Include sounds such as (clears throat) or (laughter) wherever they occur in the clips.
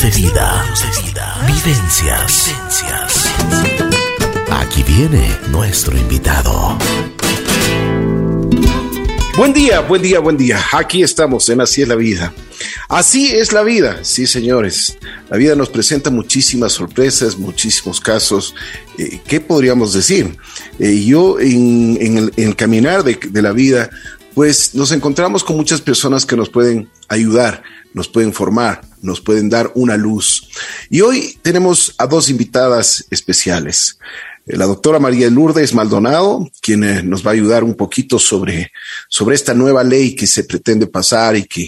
De vida. Vivencias. Aquí viene nuestro invitado. Buen día, buen día, buen día. Aquí estamos en Así es la vida. Así es la vida, sí señores. La vida nos presenta muchísimas sorpresas, muchísimos casos. Eh, ¿Qué podríamos decir? Eh, yo en, el, caminar de la vida, pues nos encontramos con muchas personas que nos pueden ayudar, nos pueden formar, nos pueden dar una luz. Y hoy tenemos a dos invitadas especiales. Eh, la doctora María Lourdes Maldonado, quien eh, nos va a ayudar un poquito sobre, sobre esta nueva ley que se pretende pasar y que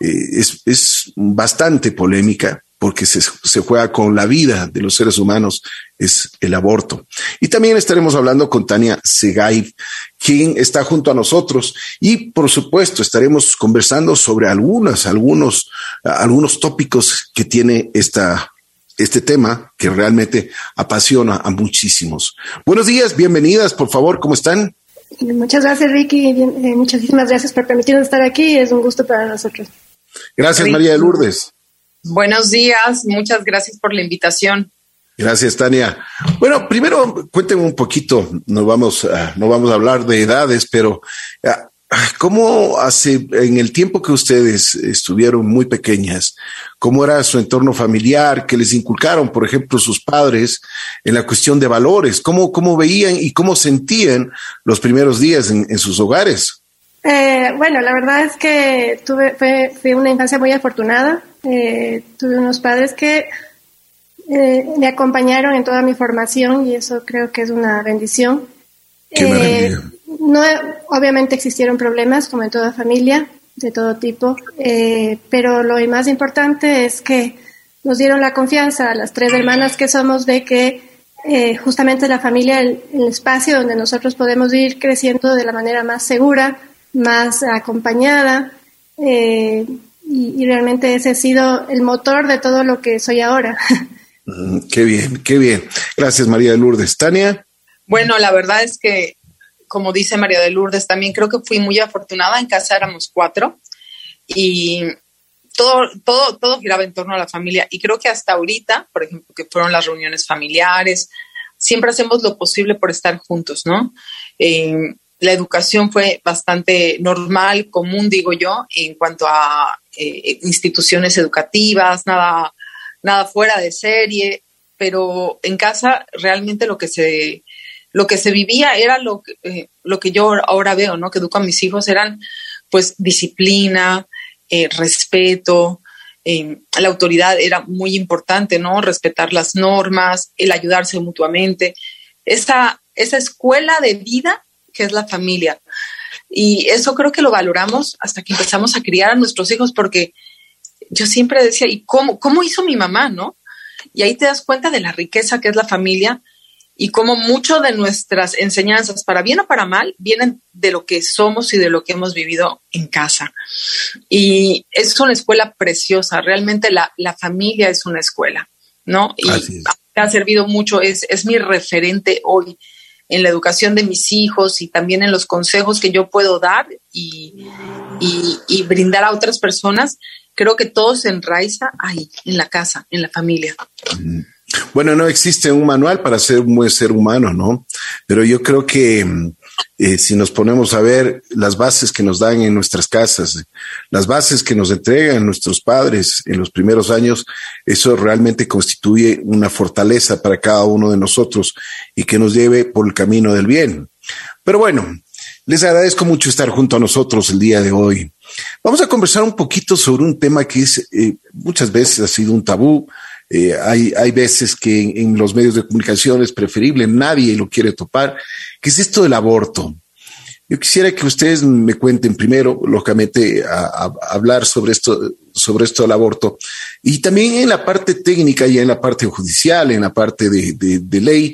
eh, es, es, bastante polémica porque se, se, juega con la vida de los seres humanos, es el aborto. Y también estaremos hablando con Tania Segay, quien está junto a nosotros. Y por supuesto, estaremos conversando sobre algunas, algunos, algunos tópicos que tiene esta, este tema que realmente apasiona a muchísimos. Buenos días, bienvenidas, por favor, ¿cómo están? Muchas gracias, Ricky. Eh, muchísimas gracias por permitirnos estar aquí. Es un gusto para nosotros. Gracias, María de Lourdes. Buenos días, muchas gracias por la invitación. Gracias, Tania. Bueno, primero cuéntenme un poquito, no vamos a, no vamos a hablar de edades, pero ah, ¿Cómo hace, en el tiempo que ustedes estuvieron muy pequeñas, cómo era su entorno familiar, que les inculcaron, por ejemplo, sus padres en la cuestión de valores? ¿Cómo, cómo veían y cómo sentían los primeros días en, sus hogares? Eh, bueno, la verdad es que tuve, fue, una infancia muy afortunada. Eh, tuve unos padres que eh, me acompañaron en toda mi formación y eso creo que es una bendición. Qué maravilla no, obviamente existieron problemas, como en toda familia, de todo tipo, eh, pero lo más importante es que nos dieron la confianza a las tres hermanas que somos de que eh, justamente la familia, el, el, espacio donde nosotros podemos ir creciendo de la manera más segura, más acompañada, eh, y, y, realmente ese ha sido el motor de todo lo que soy ahora. (laughs) Mm, qué bien, qué bien. Gracias, María de Lourdes. Tania. Bueno, la verdad es que como dice María de Lourdes, también creo que fui muy afortunada. En casa éramos cuatro y todo, todo, todo giraba en torno a la familia. Y creo que hasta ahorita, por ejemplo, que fueron las reuniones familiares, siempre hacemos lo posible por estar juntos, ¿no? Eh, la educación fue bastante normal, común, digo yo, en cuanto a eh, instituciones educativas, nada, nada fuera de serie, pero en casa realmente lo que se lo que se vivía era lo, eh, lo que yo ahora veo, ¿no? Que educo a mis hijos eran pues disciplina, eh, respeto, la autoridad era muy importante, ¿no? Respetar las normas, el ayudarse mutuamente, esa, esa escuela de vida que es la familia. Y eso creo que lo valoramos hasta que empezamos a criar a nuestros hijos, porque yo siempre decía, ¿y cómo, cómo hizo mi mamá, no? Y ahí te das cuenta de la riqueza que es la familia y como mucho de nuestras enseñanzas, para bien o para mal, vienen de lo que somos y de lo que hemos vivido en casa. Y es una escuela preciosa, realmente la, familia es una escuela, ¿no? Y ha servido mucho, es, es mi referente hoy en la educación de mis hijos y también en los consejos que yo puedo dar y, y, brindar a otras personas. Creo que todo se enraiza ahí, en la casa, en la familia. Bueno, no existe un manual para ser un buen ser humano, ¿no? Pero yo creo que mm, eh, si nos ponemos a ver las bases que nos dan en nuestras casas, las bases que nos entregan nuestros padres en los primeros años, eso realmente constituye una fortaleza para cada uno de nosotros y que nos lleve por el camino del bien. Pero bueno, les agradezco mucho estar junto a nosotros el día de hoy. Vamos a conversar un poquito sobre un tema que es, eh, muchas veces ha sido un tabú, eh, hay, hay veces que en, los medios de comunicación es preferible, nadie lo quiere topar, que es esto del aborto. Yo quisiera que ustedes me cuenten primero, lógicamente, a, hablar sobre esto, sobre esto del aborto, y también en la parte técnica y en la parte judicial, en la parte de, de, ley.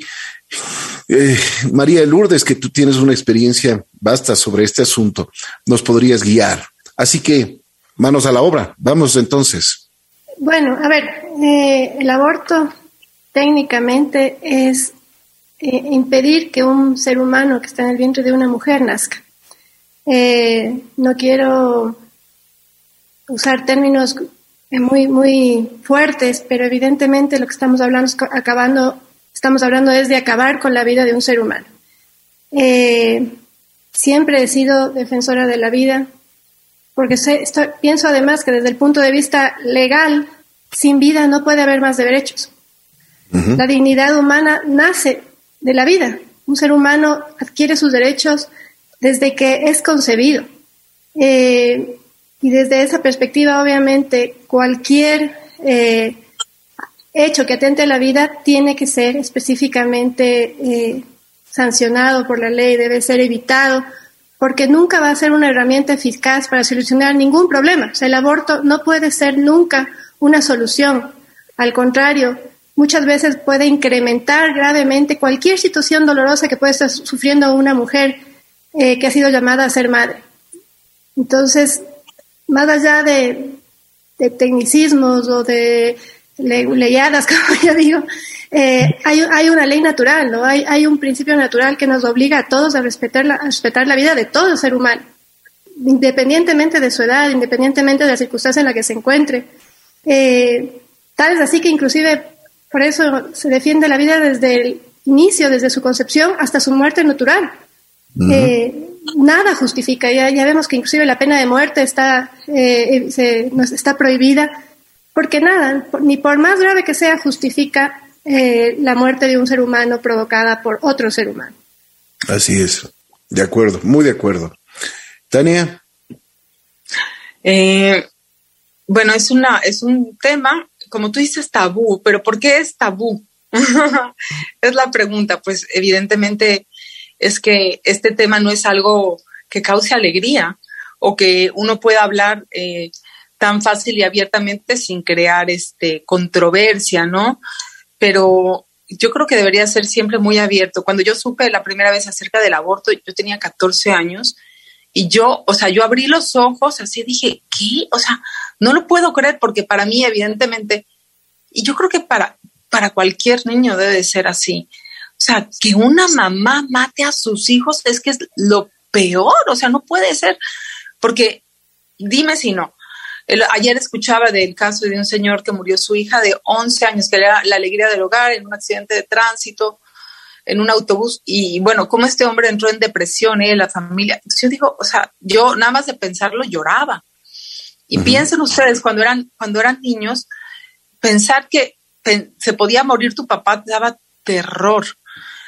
Eh, María Lourdes, que tú tienes una experiencia vasta sobre este asunto, nos podrías guiar. Así que, manos a la obra. Vamos entonces. Bueno, a ver, eh, el aborto técnicamente es eh, impedir que un ser humano que está en el vientre de una mujer nazca. Eh, no quiero usar términos muy, muy fuertes, pero evidentemente lo que estamos hablando es acabando, estamos hablando es de acabar con la vida de un ser humano. Siempre he sido defensora de la vida, porque pienso además que desde el punto de vista legal, sin vida no puede haber más derechos. La dignidad humana nace de la vida. Un ser humano adquiere sus derechos desde que es concebido. Eh, y desde esa perspectiva, obviamente, cualquier eh, hecho que atente a la vida tiene que ser específicamente eh, sancionado por la ley, debe ser evitado, porque nunca va a ser una herramienta eficaz para solucionar ningún problema. O sea, el aborto no puede ser nunca una solución. Al contrario, muchas veces puede incrementar gravemente cualquier situación dolorosa que puede estar sufriendo una mujer eh, que ha sido llamada a ser madre. Entonces, más allá de, tecnicismos o de leyadas, (laughs) como yo digo, eh, hay, hay, una ley natural, ¿no? Hay, un principio natural que nos obliga a todos a respetar, la, a respetar la vida de todo ser humano, independientemente de su edad, independientemente de la circunstancia en la que se encuentre. Eh, tal es así que inclusive por eso se defiende la vida desde el inicio, desde su concepción hasta su muerte natural. Eh, nada justifica, ya, ya vemos que inclusive la pena de muerte está, eh, está prohibida, porque nada, ni por más grave que sea, justifica eh, la muerte de un ser humano provocada por otro ser humano. Así es, de acuerdo, muy de acuerdo. Tania. Bueno, es, una, es un tema como tú dices, tabú, pero ¿por qué es tabú? (laughs) es la pregunta, pues evidentemente es que este tema no es algo que cause alegría o que uno pueda hablar eh, tan fácil y abiertamente sin crear este controversia, ¿no? Pero yo creo que debería ser siempre muy abierto. Cuando yo supe la primera vez acerca del aborto, yo tenía 14 años y yo, o sea, yo abrí los ojos, así dije, ¿qué? O sea, no lo puedo creer porque para mí, evidentemente, y yo creo que para, para cualquier niño debe ser así. O sea, que una mamá mate a sus hijos es que es lo peor, o sea, no puede ser, porque dime si no. ayer escuchaba del caso de un señor que murió su hija de 11 años, que era la alegría del hogar en un accidente de tránsito, en un autobús y bueno, como este hombre entró en depresión, él, la familia. Entonces yo digo, o sea, yo nada más de pensarlo lloraba. Y piensen ustedes, cuando eran, cuando eran niños, pensar que se podía morir tu papá daba terror.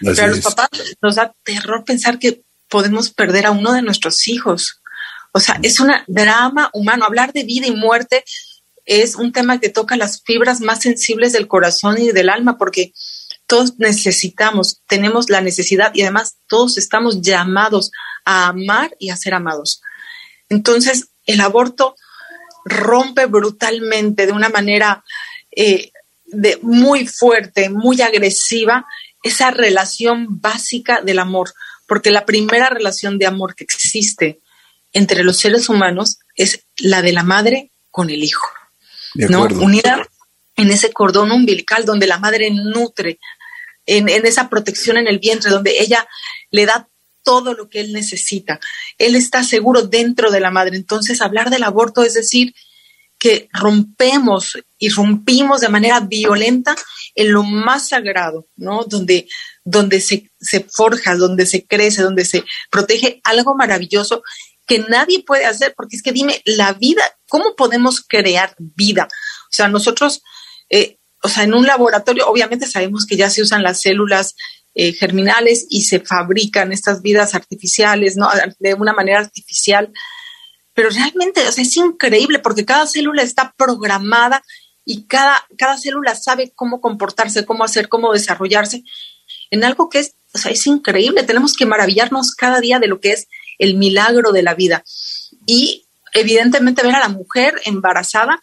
Pero a los papás nos da terror pensar que podemos perder a uno de nuestros hijos. O sea, es un drama humano. Hablar de vida y muerte es un tema que toca las fibras más sensibles del corazón y del alma, porque todos necesitamos, tenemos la necesidad y además todos estamos llamados a amar y a ser amados. Entonces, el aborto rompe brutalmente de una manera eh, de, muy fuerte, muy agresiva, esa relación básica del amor, porque la primera relación de amor que existe entre los seres humanos es la de la madre con el hijo, ¿no? Unida en ese cordón umbilical donde la madre nutre, en, esa protección en el vientre, donde ella le da todo lo que él necesita. Él está seguro dentro de la madre. Entonces, hablar del aborto es decir que rompemos y rompimos de manera violenta en lo más sagrado, ¿no? Donde, donde se, se forja, donde se crece, donde se protege algo maravilloso que nadie puede hacer, porque es que dime, la vida, ¿cómo podemos crear vida? O sea, nosotros eh, o sea, en un laboratorio obviamente sabemos que ya se usan las células eh, germinales y se fabrican estas vidas artificiales, ¿no? De una manera artificial. Pero realmente, o sea, es increíble porque cada célula está programada y cada, cada célula sabe cómo comportarse, cómo hacer, cómo desarrollarse en algo que es, o sea, es increíble. Tenemos que maravillarnos cada día de lo que es el milagro de la vida. Y evidentemente ver a la mujer embarazada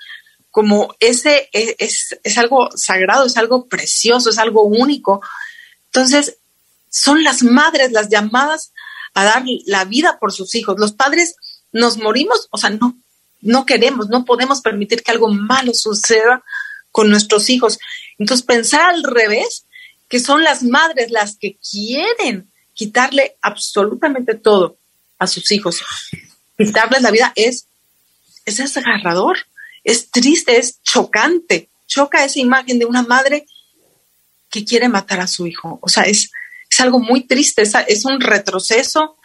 como ese e, es, es, algo sagrado, es algo precioso, es algo único. Entonces, son las madres las llamadas a dar la vida por sus hijos. Los padres nos morimos, o sea, no, no queremos, no podemos permitir que algo malo suceda con nuestros hijos. Entonces, pensar al revés, que son las madres las que quieren quitarle absolutamente todo a sus hijos, quitarles la vida, es, es desgarrador es triste, es chocante, choca esa imagen de una madre que quiere matar a su hijo. O sea, es, es algo muy triste, es, es un retroceso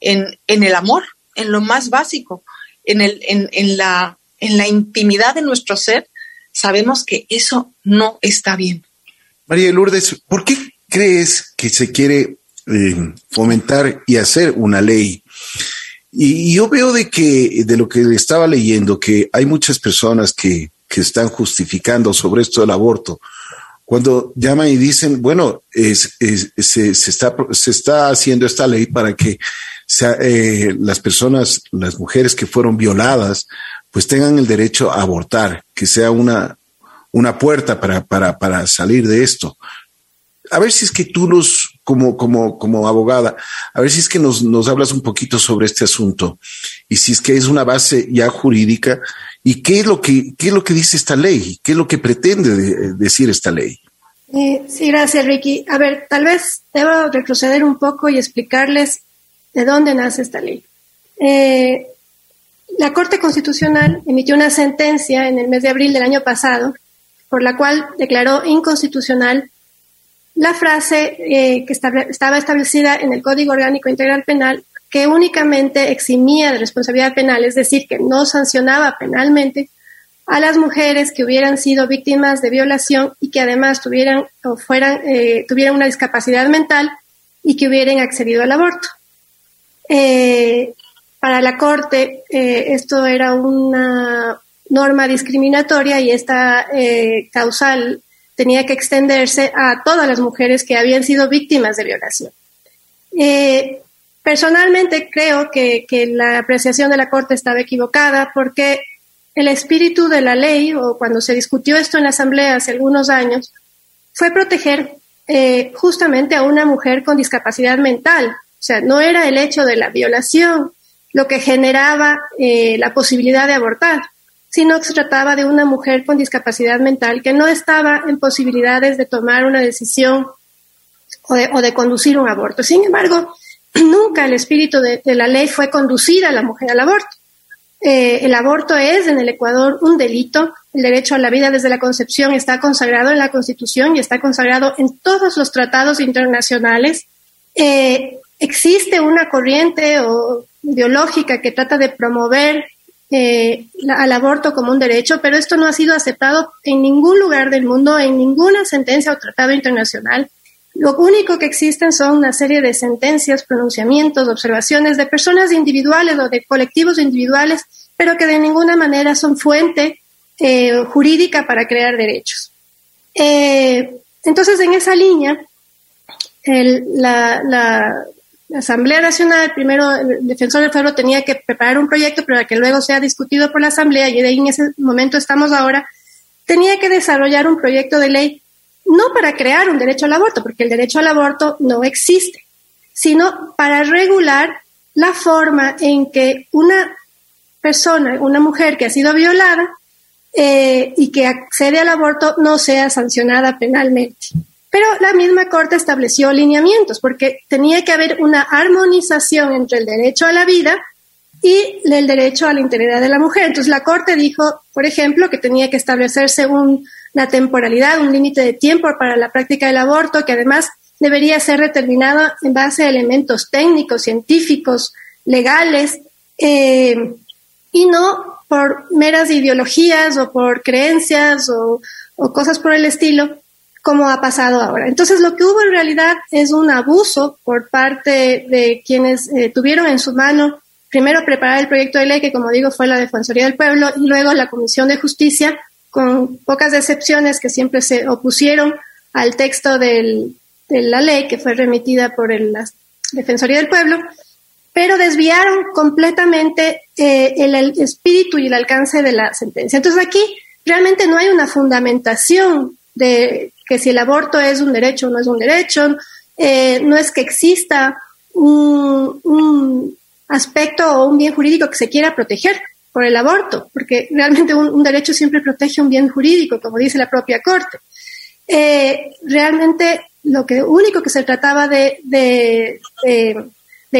en, en, el amor, en lo más básico, en, el, en, en, la, en la intimidad de nuestro ser. Sabemos que eso no está bien. María Lourdes, ¿por qué crees que se quiere eh, fomentar y hacer una ley? Y, yo veo de que, de lo que estaba leyendo, que hay muchas personas que, que están justificando sobre esto del aborto, cuando llaman y dicen, bueno, es, se, está, se está haciendo esta ley para que eh, las personas, las mujeres que fueron violadas, pues tengan el derecho a abortar, que sea una, una puerta para, para, para salir de esto. A ver si es que tú nos, como, como, como abogada, a ver si es que nos, nos hablas un poquito sobre este asunto y si es que es una base ya jurídica ¿Y qué es lo que, qué es lo que dice esta ley? ¿Qué es lo que pretende decir esta ley? Eh, sí, gracias, Ricky. A ver, tal vez debo retroceder un poco y explicarles de dónde nace esta ley. Eh, la Corte Constitucional emitió una sentencia en el mes de abril del año pasado por la cual declaró inconstitucional la frase eh, que estaba establecida en el Código Orgánico Integral Penal que únicamente eximía de responsabilidad penal, es decir, que no sancionaba penalmente a las mujeres que hubieran sido víctimas de violación y que además tuvieran o fueran, eh, tuvieran una discapacidad mental y que hubieran accedido al aborto. Eh, para la Corte, eh, esto era una norma discriminatoria y esta causal tenía que extenderse a todas las mujeres que habían sido víctimas de violación. Personalmente creo que, la apreciación de la Corte estaba equivocada porque el espíritu de la ley, o cuando se discutió esto en la Asamblea hace algunos años, fue proteger eh, justamente a una mujer con discapacidad mental. O sea, no era el hecho de la violación lo que generaba eh, la posibilidad de abortar, sino que se trataba de una mujer con discapacidad mental que no estaba en posibilidades de tomar una decisión o de, conducir un aborto. Sin embargo, (clears throat) nunca el espíritu de, la ley fue conducir a la mujer al aborto. Eh, el aborto es en el Ecuador un delito. El derecho a la vida desde la concepción está consagrado en la Constitución y está consagrado en todos los tratados internacionales. Eh, existe una corriente o ideológica que trata de promover eh, al aborto como un derecho, pero esto no ha sido aceptado en ningún lugar del mundo, en ninguna sentencia o tratado internacional. Lo único que existen son una serie de sentencias, pronunciamientos, observaciones de personas individuales o de colectivos individuales, pero que de ninguna manera son fuente eh, jurídica para crear derechos. Eh, entonces, en esa línea, la, Asamblea Nacional, primero el defensor del pueblo tenía que preparar un proyecto para que luego sea discutido por la Asamblea, y en ese momento estamos ahora, tenía que desarrollar un proyecto de ley no para crear un derecho al aborto, porque el derecho al aborto no existe, sino para regular la forma en que una persona, una mujer que ha sido violada eh, y que accede al aborto no sea sancionada penalmente. Pero la misma Corte estableció lineamientos porque tenía que haber una armonización entre el derecho a la vida y el derecho a la integridad de la mujer. Entonces la Corte dijo, por ejemplo, que tenía que establecerse un la temporalidad, un límite de tiempo para la práctica del aborto, que además debería ser determinado en base a elementos técnicos, científicos, legales, eh, y no por meras ideologías o por creencias o, cosas por el estilo, como ha pasado ahora. Entonces, lo que hubo en realidad es un abuso por parte de quienes eh, tuvieron en su mano primero preparar el proyecto de ley, que como digo fue la Defensoría del Pueblo, y luego la Comisión de Justicia, con pocas excepciones que siempre se opusieron al texto de la ley que fue remitida por la Defensoría del Pueblo, pero desviaron completamente eh, el, espíritu y el alcance de la sentencia. Entonces aquí realmente no hay una fundamentación de que si el aborto es un derecho o no es un derecho, eh, no es que exista un, aspecto o un bien jurídico que se quiera proteger por el aborto, porque realmente un, derecho siempre protege un bien jurídico, como dice la propia Corte. Eh, realmente lo que único que se trataba de, de,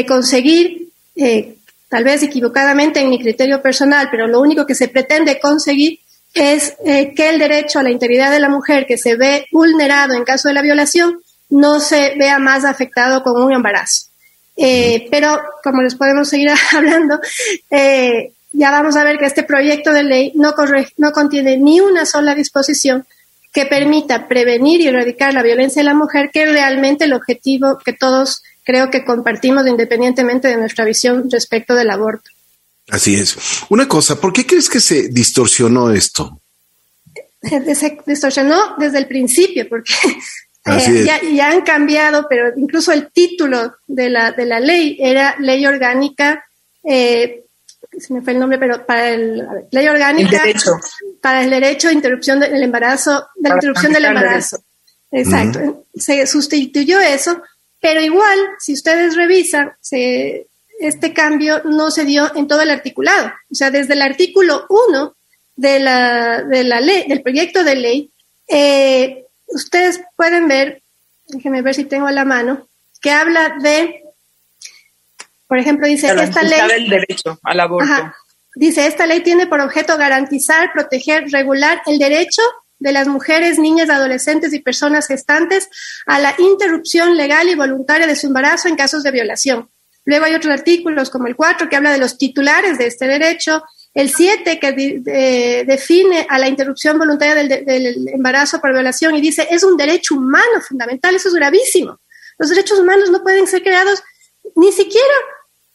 conseguir eh, tal vez equivocadamente en mi criterio personal, pero lo único que se pretende conseguir es eh, que el derecho a la integridad de la mujer que se ve vulnerado en caso de la violación no se vea más afectado con un embarazo. Eh, pero como les podemos seguir (laughs) hablando, eh, ya vamos a ver que este proyecto de ley no, no contiene ni una sola disposición que permita prevenir y erradicar la violencia de la mujer, que es realmente el objetivo que todos creo que compartimos independientemente de nuestra visión respecto del aborto. Así es. Una cosa, ¿por qué crees que se distorsionó esto? Se distorsionó desde el principio, porque (laughs) eh, ya, han cambiado, pero incluso el título de la, de la ley era Ley Orgánica, eh, se me fue el nombre, pero para el Ley Orgánica para el derecho a interrupción del embarazo, de la interrupción del embarazo. Exacto. Se sustituyó eso, pero igual, si ustedes revisan, se, este cambio no se dio en todo el articulado. O sea, desde el artículo 1 de la, de la ley, del proyecto de ley, eh, ustedes pueden ver, déjenme ver si tengo a la mano, que habla de, por ejemplo, dice, esta ley... El derecho al aborto. dice, esta ley tiene por objeto garantizar, proteger, regular el derecho de las mujeres, niñas, adolescentes y personas gestantes a la interrupción legal y voluntaria de su embarazo en casos de violación Luego hay otros artículos como el 4 que habla de los titulares de este derecho, el 7 que define a la interrupción voluntaria del, embarazo por violación y dice es un derecho humano fundamental, eso es gravísimo. Los derechos humanos no pueden ser creados ni siquiera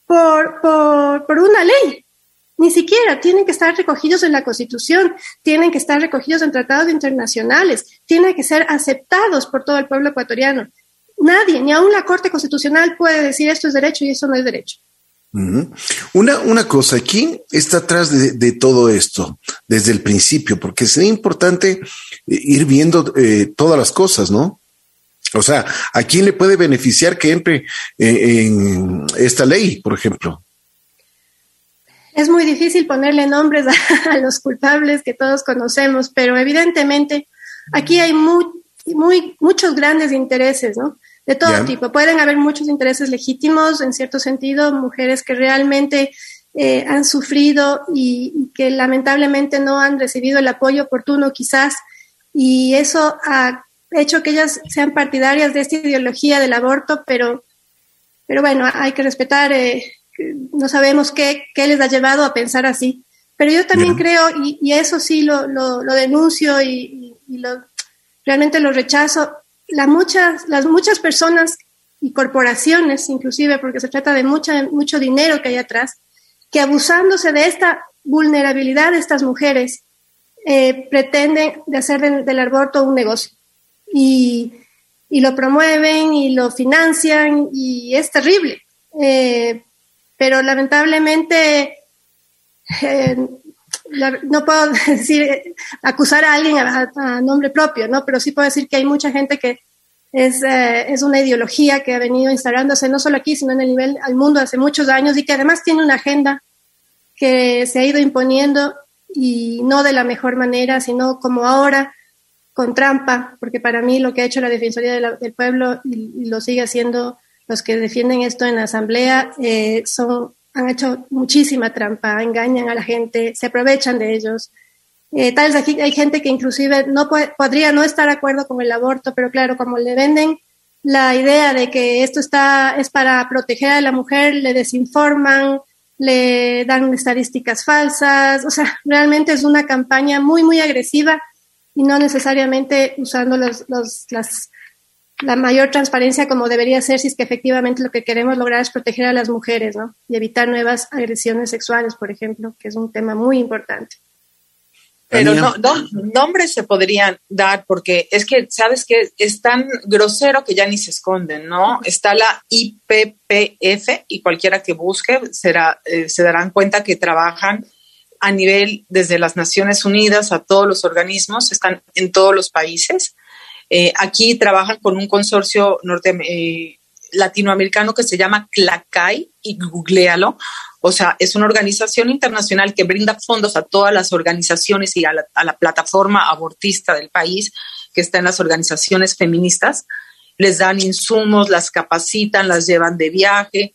por, por una ley, ni siquiera tienen que estar recogidos en la Constitución, tienen que estar recogidos en tratados internacionales, tienen que ser aceptados por todo el pueblo ecuatoriano. Nadie, ni aún la Corte Constitucional puede decir esto es derecho y eso no es derecho. Una, una cosa, ¿quién está atrás de, todo esto desde el principio? Porque sería importante eh, ir viendo eh, todas las cosas, ¿no? O sea, ¿a quién le puede beneficiar que entre eh, en esta ley, por ejemplo? Es muy difícil ponerle nombres a, los culpables que todos conocemos, pero evidentemente aquí hay muy, muy, muchos grandes intereses, ¿no? De todo tipo. Pueden haber muchos intereses legítimos, en cierto sentido, mujeres que realmente eh, han sufrido y, que lamentablemente no han recibido el apoyo oportuno quizás, y eso ha hecho que ellas sean partidarias de esta ideología del aborto, pero, pero bueno, hay que respetar, eh, no sabemos qué, qué, les ha llevado a pensar así. Pero yo también creo, y, eso sí lo, lo, denuncio y, y lo, realmente lo rechazo, muchas, las muchas personas y corporaciones, inclusive, porque se trata de mucha, mucho dinero que hay atrás, que abusándose de esta vulnerabilidad de estas mujeres, eh, pretenden de hacer del aborto un negocio. Y, lo promueven y lo financian y es terrible. Eh, pero lamentablemente eh, no puedo (laughs) decir, acusar a alguien a, nombre propio, ¿no? Pero sí puedo decir que hay mucha gente que es, eh, es una ideología que ha venido instalándose no solo aquí, sino en el nivel al mundo hace muchos años y que además tiene una agenda que se ha ido imponiendo y no de la mejor manera, sino como ahora, con trampa, porque para mí lo que ha hecho la Defensoría del Pueblo y, lo sigue haciendo los que defienden esto en la Asamblea eh, son han hecho muchísima trampa, engañan a la gente, se aprovechan de ellos. Eh, tal vez hay gente que inclusive no podría no estar de acuerdo con el aborto, pero claro, como le venden la idea de que esto está es para proteger a la mujer, le desinforman, le dan estadísticas falsas, o sea, realmente es una campaña muy, muy agresiva y no necesariamente usando los, los, las la mayor transparencia como debería ser si es que efectivamente lo que queremos lograr es proteger a las mujeres, ¿no? Y evitar nuevas agresiones sexuales, por ejemplo, que es un tema muy importante. Pero no, nombres se podrían dar porque es que, ¿sabes que Es tan grosero que ya ni se esconden, ¿no? Está la IPPF y cualquiera que busque será, eh, se darán cuenta que trabajan a nivel desde las Naciones Unidas a todos los organismos, están en todos los países eh, aquí trabajan con un consorcio norte, eh, latinoamericano que se llama CLACAI y googlealo. O sea, es una organización internacional que brinda fondos a todas las organizaciones y a la, plataforma abortista del país, que está en las organizaciones feministas. Les dan insumos, las capacitan, las llevan de viaje.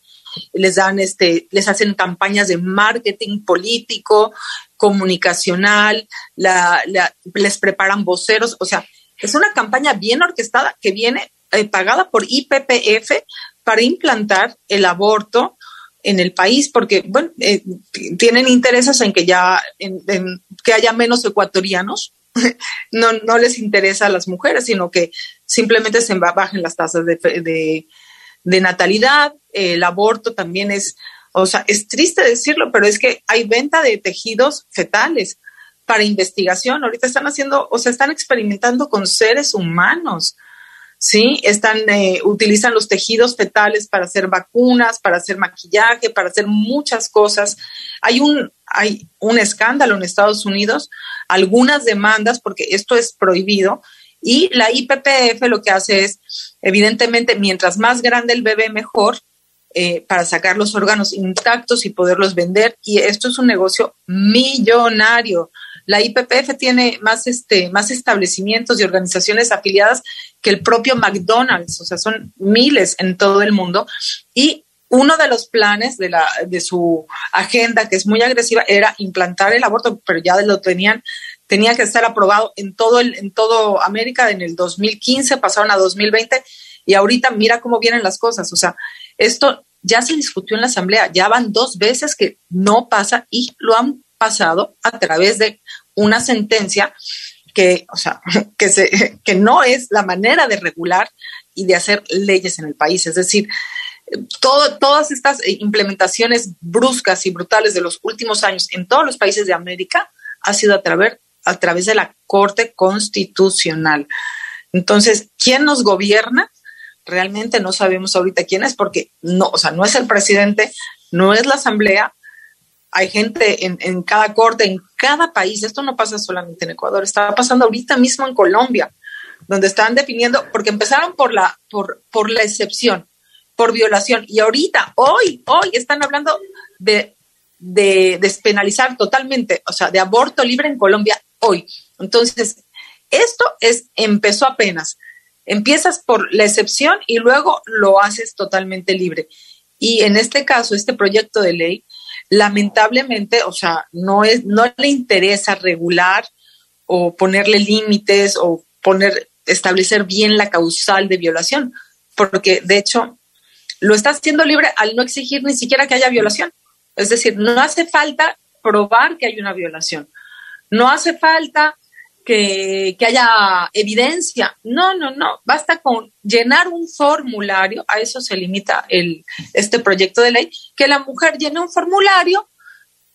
les dan este, les hacen campañas de marketing político, comunicacional, les preparan voceros, o sea, es una campaña bien orquestada que viene eh, pagada por IPPF para implantar el aborto en el país, porque bueno, eh, tienen intereses en que ya en, que haya menos ecuatorianos. (laughs) no, no les interesa a las mujeres, sino que simplemente se bajen las tasas de, de natalidad. El aborto también es, o sea, es triste decirlo, pero es que hay venta de tejidos fetales para investigación. Ahorita están haciendo, o sea, están experimentando con seres humanos. ¿sí? Están, eh, utilizan los tejidos fetales para hacer vacunas, para hacer maquillaje, para hacer muchas cosas. Hay un, hay un escándalo en Estados Unidos, algunas demandas, porque esto es prohibido, y la IPPF lo que hace es, evidentemente, mientras más grande el bebé, mejor, eh, para sacar los órganos intactos y poderlos vender. Y esto es un negocio millonario. La IPPF tiene más, este, más establecimientos y organizaciones afiliadas que el propio McDonald's, o sea, son miles en todo el mundo. Y uno de los planes de, la, de su agenda, que es muy agresiva, era implantar el aborto, pero ya lo tenían, tenía que estar aprobado en todo, el, en todo América en el 2015, pasaron a 2020 y ahorita mira cómo vienen las cosas. O sea, esto ya se discutió en la Asamblea, ya van dos veces que no pasa y lo han pasado a través de una sentencia que, o sea, (laughs) que, se, que no es la manera de regular y de hacer leyes en el país. Es decir, todo, todas estas implementaciones bruscas y brutales de los últimos años en todos los países de América ha sido a través, a través de la Corte Constitucional. Entonces, ¿quién nos gobierna? Realmente no sabemos ahorita quién es, porque no, o sea, no es el presidente, no es la Asamblea, hay gente en, cada corte, en cada país. Esto no pasa solamente en Ecuador, está pasando ahorita mismo en Colombia, donde están definiendo, porque empezaron por la, por, por la excepción, por violación, y ahorita, hoy, hoy están hablando de, de despenalizar totalmente, o sea, de aborto libre en Colombia hoy. Entonces, esto es, empezó apenas. Empiezas por la excepción y luego lo haces totalmente libre. Y en este caso, este proyecto de ley lamentablemente, o sea, no, es, no le interesa regular o ponerle límites o poner, establecer bien la causal de violación, porque de hecho lo está haciendo libre al no exigir ni siquiera que haya violación. Es decir, no hace falta probar que hay una violación. No hace falta que, haya evidencia. No, no, no. Basta con llenar un formulario, a eso se limita el, este proyecto de ley, que la mujer llene un formulario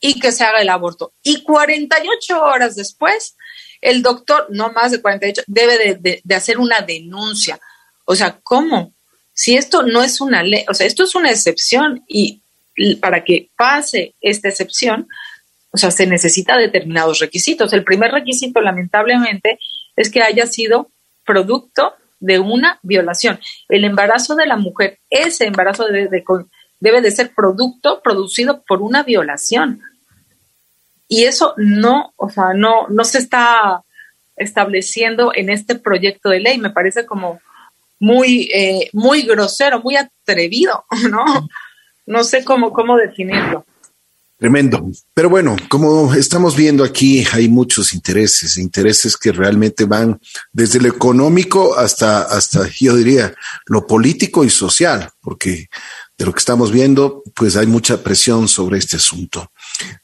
y que se haga el aborto. Y 48 horas después, el doctor, no más de 48, debe de, hacer una denuncia. O sea, ¿cómo? Si esto no es una ley, o sea, esto es una excepción y para que pase esta excepción, o sea, se necesita determinados requisitos. El primer requisito, lamentablemente, es que haya sido producto de una violación. El embarazo de la mujer, ese embarazo debe de, debe de ser producto producido por una violación. Y eso no, o sea, no, no se está estableciendo en este proyecto de ley. Me parece como muy, eh, muy grosero, muy atrevido, (laughs) ¿no? No sé cómo, cómo definirlo. Tremendo. Pero bueno, como estamos viendo aquí, hay muchos intereses, intereses que realmente van desde lo económico hasta, hasta, yo diría, lo político y social, porque de lo que estamos viendo, pues hay mucha presión sobre este asunto.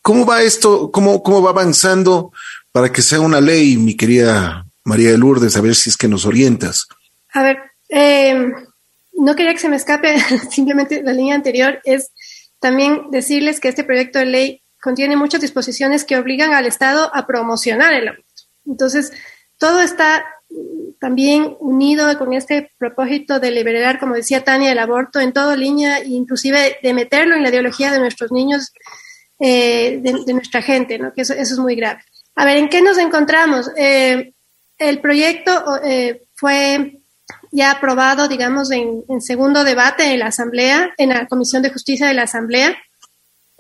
¿Cómo va esto? ¿Cómo, cómo va avanzando para que sea una ley, mi querida María de Lourdes? A ver si es que nos orientas. A ver, eh, no quería que se me escape (laughs) simplemente la línea anterior, es también decirles que este proyecto de ley contiene muchas disposiciones que obligan al Estado a promocionar el aborto. Entonces, todo está también unido con este propósito de liberar, como decía Tania, el aborto en toda línea, inclusive de meterlo en la ideología de nuestros niños, eh, de, nuestra gente, ¿no? que eso, es muy grave. A ver, ¿en qué nos encontramos? Eh, el proyecto eh, fue ya aprobado, digamos, en, segundo debate en la Asamblea, en la Comisión de Justicia de la Asamblea,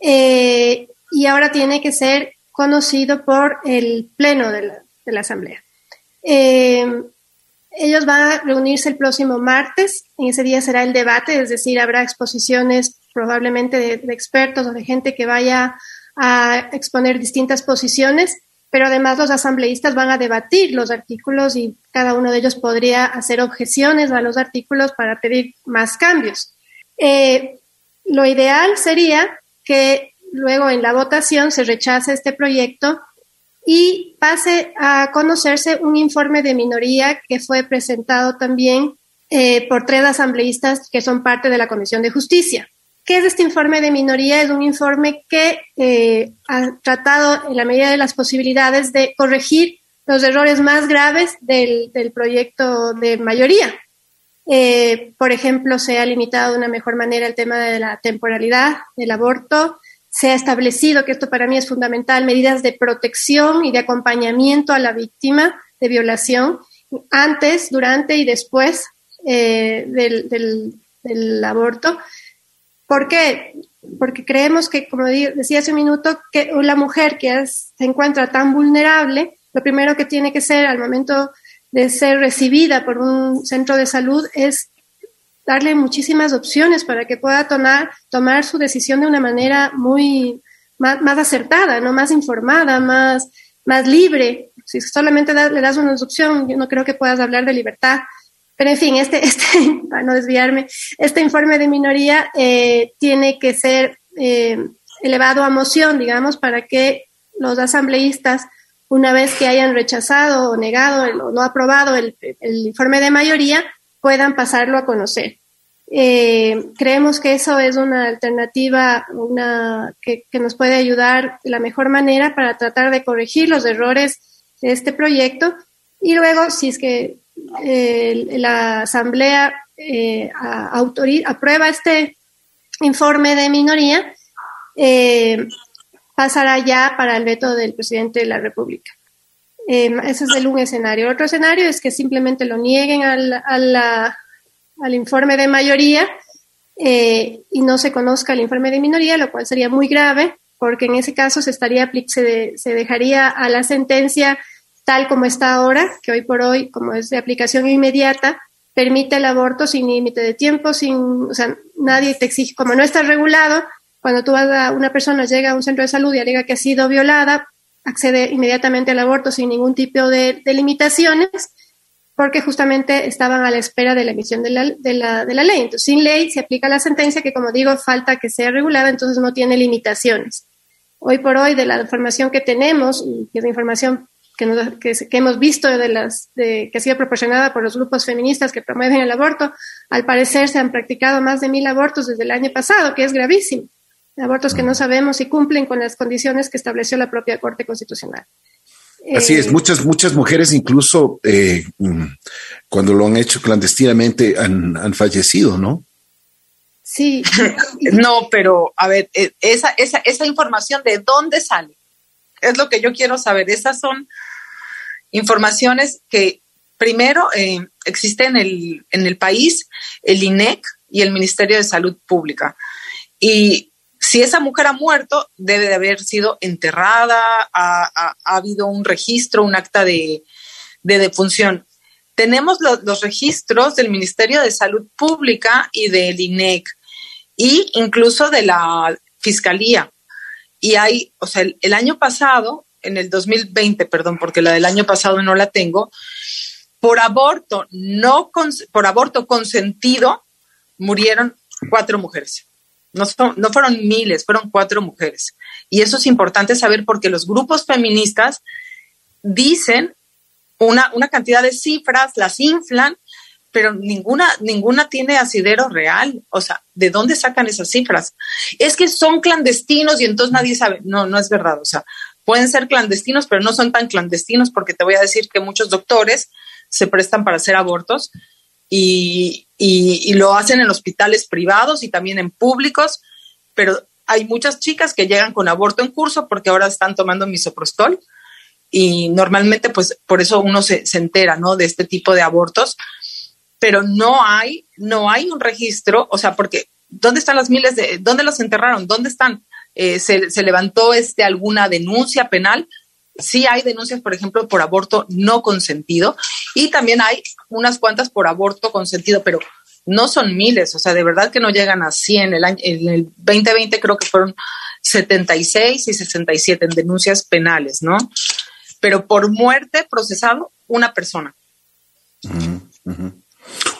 eh, y ahora tiene que ser conocido por el Pleno de la, Asamblea. Eh, ellos van a reunirse el próximo martes, en ese día será el debate, es decir, habrá exposiciones probablemente de, expertos o de gente que vaya a exponer distintas posiciones, pero además los asambleístas van a debatir los artículos y cada uno de ellos podría hacer objeciones a los artículos para pedir más cambios. Eh, lo ideal sería que luego en la votación se rechace este proyecto y pase a conocerse un informe de minoría que fue presentado también eh, por tres asambleístas que son parte de la Comisión de Justicia. ¿Qué es este informe de minoría? Es un informe que eh, ha tratado en la medida de las posibilidades de corregir los errores más graves del, proyecto de mayoría. Eh, por ejemplo, se ha limitado de una mejor manera el tema de la temporalidad del aborto, se ha establecido, que esto para mí es fundamental, medidas de protección y de acompañamiento a la víctima de violación antes, durante y después eh, del, aborto. ¿Por qué? Porque creemos que, como decía hace un minuto, que la mujer que se encuentra tan vulnerable, lo primero que tiene que ser al momento de ser recibida por un centro de salud es darle muchísimas opciones para que pueda tomar, tomar su decisión de una manera muy más, acertada, ¿no? más informada, más, más libre. Si solamente le das una opción, yo no creo que puedas hablar de libertad. Pero en fin, este, (laughs) este para no desviarme, este informe de minoría eh, tiene que ser eh, elevado a moción, digamos, para que los asambleístas, una vez que hayan rechazado o negado o no aprobado el, el informe de mayoría, puedan pasarlo a conocer. Eh, creemos que eso es una alternativa una, que, nos puede ayudar de la mejor manera para tratar de corregir los errores de este proyecto y luego si es que eh, la Asamblea eh, aprueba este informe de minoría, eh, pasará ya para el veto del presidente de la República. Eh, ese es el un escenario. Otro escenario es que simplemente lo nieguen al, al informe de mayoría eh, y no se conozca el informe de minoría, lo cual sería muy grave, porque en ese caso se, estaría, se, se dejaría a la sentencia tal como está ahora, que hoy por hoy, como es de aplicación inmediata, permite el aborto sin límite de tiempo, sin, o sea, nadie te exige, como no está regulado, cuando tú vas a una persona llega a un centro de salud y alega que ha sido violada, accede inmediatamente al aborto sin ningún tipo de, limitaciones, porque justamente estaban a la espera de la emisión de la, de, la, ley. Entonces, sin ley se aplica la sentencia que, como digo, falta que sea regulada, entonces no tiene limitaciones. Hoy por hoy, de la información que tenemos, y es información que, que, hemos visto de las de, que ha sido proporcionada por los grupos feministas que promueven el aborto, al parecer se han practicado más de mil abortos desde el año pasado, que es gravísimo abortos que no sabemos si cumplen con las condiciones que estableció la propia Corte Constitucional. Así es, eh, muchas, muchas mujeres incluso eh, mm, cuando lo han hecho clandestinamente han, fallecido, ¿no? Sí. (laughs) no, pero a ver, eh, esa, esa, esa información de dónde sale, es lo que yo quiero saber. Esas son informaciones que primero existen en el, en el país, el INEC y el Ministerio de Salud Pública. Y si esa mujer ha muerto, debe de haber sido enterrada, ha, habido un registro, un acta de, defunción. Tenemos los registros del Ministerio de Salud Pública y del INEC y incluso de la Fiscalía. Y hay, o sea, el, año pasado, en el 2020, perdón, porque la del año pasado no la tengo, por aborto no por aborto consentido murieron cuatro mujeres. No, fueron miles, fueron cuatro mujeres. Y eso es importante saber porque los grupos feministas dicen una, una cantidad de cifras, las inflan, pero ninguna, ninguna tiene asidero real. O sea, ¿de dónde sacan esas cifras? Es que son clandestinos y entonces nadie sabe. No, no es verdad. O sea, pueden ser clandestinos, pero no son tan clandestinos porque te voy a decir que muchos doctores se prestan para hacer abortos y, y, lo hacen en hospitales privados y también en públicos, pero hay muchas chicas que llegan con aborto en curso porque ahora están tomando misoprostol y normalmente pues por eso uno se, se entera, ¿no? De este tipo de abortos, pero no hay, no hay un registro, o sea, porque ¿dónde están las miles de, dónde los enterraron? ¿Dónde están? Eh, se, levantó este, alguna denuncia penal? Sí hay denuncias, por ejemplo, por aborto no consentido y también hay unas cuantas por aborto consentido, pero no son miles, o sea, de verdad que no llegan a 100. El año, en el 2020 creo que fueron 76 y 67 en denuncias penales, ¿no? Pero por muerte procesado, una persona.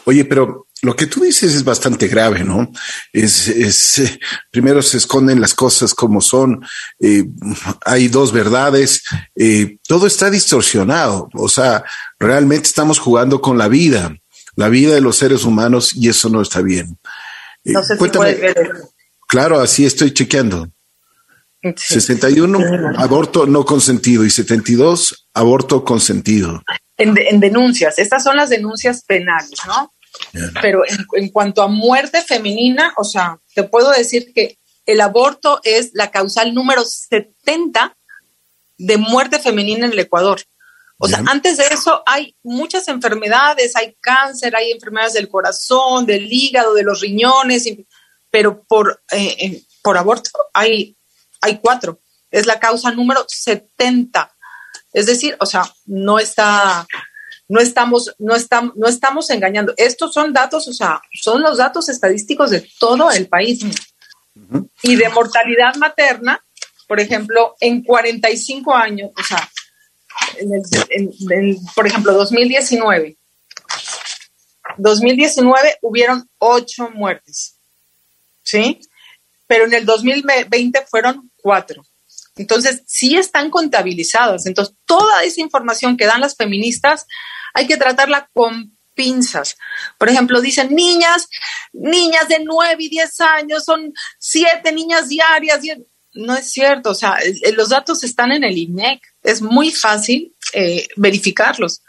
Oye, pero lo que tú dices es bastante grave, ¿no? Es, es eh, primero se esconden las cosas como son, eh, hay dos verdades, eh, todo está distorsionado, o sea, realmente estamos jugando con la vida, la vida de los seres humanos y eso no está bien. No sé si ver. Claro, así estoy chequeando. 61, aborto no consentido y 72, aborto consentido. En, en denuncias, estas son las denuncias penales, ¿no? Pero en, cuanto a muerte femenina, o sea, te puedo decir que el aborto es la causal número 70 de muerte femenina en el Ecuador. O sea, antes de eso hay muchas enfermedades, hay cáncer, hay enfermedades del corazón, del hígado, de los riñones, pero por, eh, por aborto hay, hay cuatro. Es la causa número 70. Es decir, o sea, no está, no estamos, no estamos, no estamos engañando. Estos son datos, o sea, son los datos estadísticos de todo el país. Y de mortalidad materna, por ejemplo, en 45 años, o sea, en por ejemplo, 2019. 2019 hubieron ocho muertes, ¿sí? Pero en el 2020 fueron cuatro. Entonces, sí están contabilizadas. Entonces, toda esa información que dan las feministas hay que tratarla con pinzas. Por ejemplo, dicen niñas, niñas de 9 y 10 años, son siete niñas diarias. No es cierto, o sea, los datos están en el INEC, es muy fácil eh, verificarlos.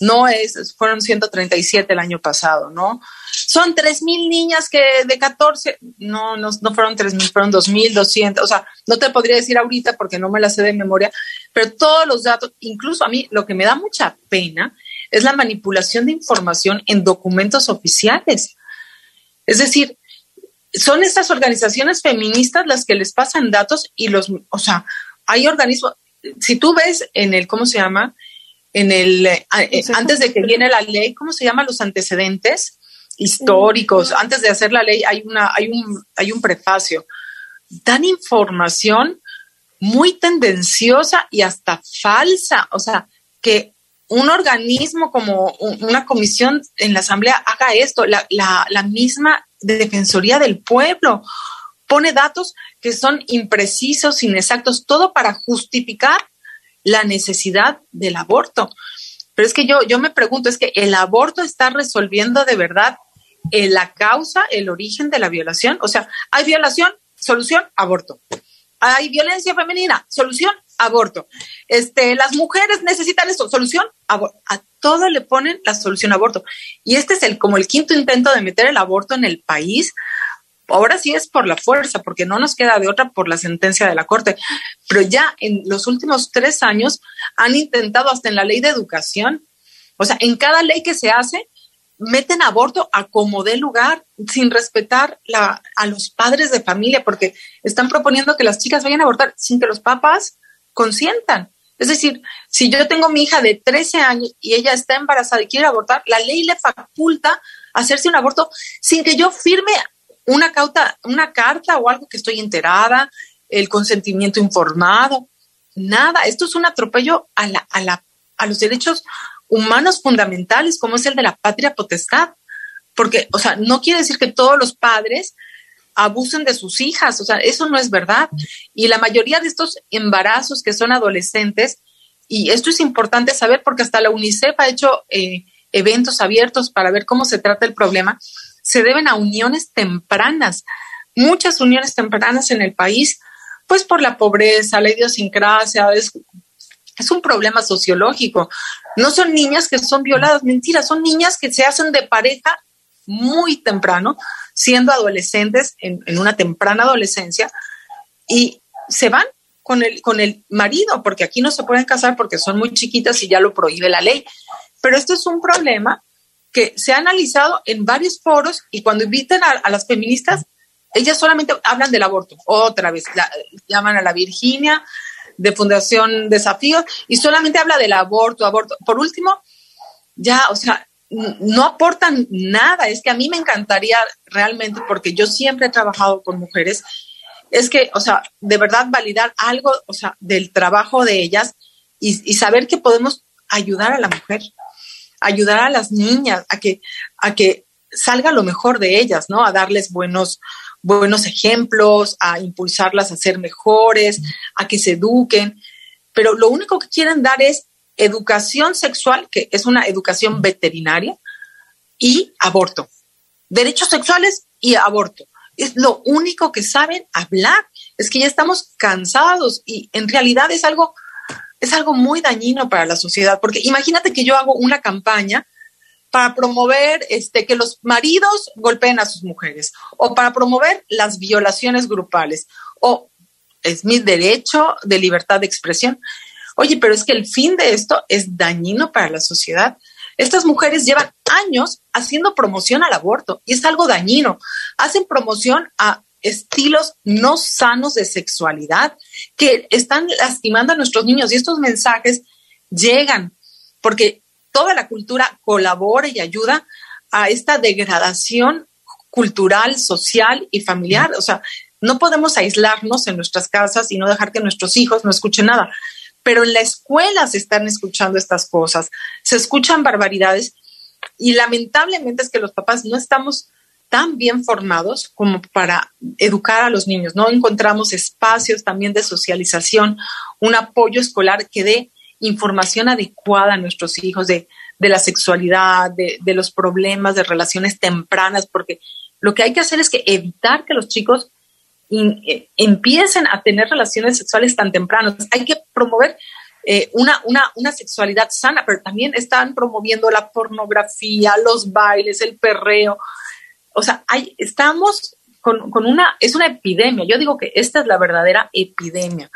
No es, fueron 137 el año pasado, ¿no? Son 3.000 niñas que de 14, no, no, no fueron 3.000, fueron 2.200, o sea, no te podría decir ahorita porque no me la sé de memoria, pero todos los datos, incluso a mí lo que me da mucha pena es la manipulación de información en documentos oficiales. Es decir, son estas organizaciones feministas las que les pasan datos y los, o sea, hay organismos, si tú ves en el, ¿cómo se llama? En el, eh, eh, antes de que viene la ley, ¿cómo se llama? Los antecedentes históricos. Antes de hacer la ley hay, una, hay, un, hay un prefacio. Dan información muy tendenciosa y hasta falsa. O sea, que un organismo como una comisión en la Asamblea haga esto, la, la, misma Defensoría del Pueblo pone datos que son imprecisos, inexactos, todo para justificar la necesidad del aborto. Pero es que yo, yo me pregunto, ¿es que el aborto está resolviendo de verdad eh, la causa, el origen de la violación? O sea, hay violación, solución, aborto. Hay violencia femenina, solución, aborto. Este, las mujeres necesitan eso, solución, a todo le ponen la solución aborto. Y este es el como el quinto intento de meter el aborto en el país. Ahora sí es por la fuerza, porque no nos queda de otra por la sentencia de la Corte. Pero ya en los últimos tres años han intentado hasta en la ley de educación. O sea, en cada ley que se hace, meten aborto a como dé lugar, sin respetar a los padres de familia, porque están proponiendo que las chicas vayan a abortar sin que los papás consientan. Es decir, si yo tengo mi hija de 13 años y ella está embarazada y quiere abortar, la ley le faculta hacerse un aborto sin que yo firme una, cauta, una carta o algo que estoy enterada, el consentimiento informado. Nada, esto es un atropello a, la, a, la, a los derechos humanos fundamentales, como es el de la patria potestad. Porque, o sea, no quiere decir que todos los padres abusen de sus hijas, o sea, eso no es verdad. Y la mayoría de estos embarazos que son adolescentes, y esto es importante saber porque hasta la UNICEF ha hecho eh, eventos abiertos para ver cómo se trata el problema, se deben a uniones tempranas, muchas uniones tempranas en el país, pues por la pobreza, la idiosincrasia, es, es un problema sociológico. No son niñas que son violadas, mentira, son niñas que se hacen de pareja muy temprano, siendo adolescentes en, una temprana adolescencia y se van con el, con el marido, porque aquí no se pueden casar porque son muy chiquitas y ya lo prohíbe la ley. Pero esto es un problema que se ha analizado en varios foros y cuando invitan a, las feministas, ellas solamente hablan del aborto. Otra vez, llaman a la Virginia de Fundación Desafío y solamente habla del aborto, aborto. Por último, ya, o sea, no aportan nada. Es que a mí me encantaría realmente, porque yo siempre he trabajado con mujeres, es que, o sea, de verdad validar algo, o sea, del trabajo de ellas y, saber que podemos ayudar a la mujer, ayudar a las niñas a que, a que salga lo mejor de ellas, ¿no? A darles buenos, buenos ejemplos, a impulsarlas a ser mejores, a que se eduquen. Pero lo único que quieren dar es educación sexual, que es una educación veterinaria, y aborto. Derechos sexuales y aborto. Es lo único que saben hablar. Es que ya estamos cansados y en realidad es algo, es algo muy dañino para la sociedad, porque imagínate que yo hago una campaña para promover este, que los maridos golpeen a sus mujeres o para promover las violaciones grupales o es mi derecho de libertad de expresión. Oye, pero es que el fin de esto es dañino para la sociedad. Estas mujeres llevan años haciendo promoción al aborto y es algo dañino. Hacen promoción a estilos no sanos de sexualidad que están lastimando a nuestros niños y estos mensajes llegan porque toda la cultura colabora y ayuda a esta degradación cultural, social y familiar. O sea, no podemos aislarnos en nuestras casas y no dejar que nuestros hijos no escuchen nada. Pero en la escuela se están escuchando estas cosas, se escuchan barbaridades y lamentablemente es que los papás no estamos tan bien formados como para educar a los niños. No encontramos espacios también de socialización, un apoyo escolar que dé información adecuada a nuestros hijos de, la sexualidad, de, los problemas de relaciones tempranas, porque lo que hay que hacer es que evitar que los chicos eh, empiecen a tener relaciones sexuales tan tempranas. Hay que promover eh, una, una, sexualidad sana, pero también están promoviendo la pornografía, los bailes, el perreo. O sea, hay, estamos con, con, una, es una epidemia. Yo digo que esta es la verdadera epidemia.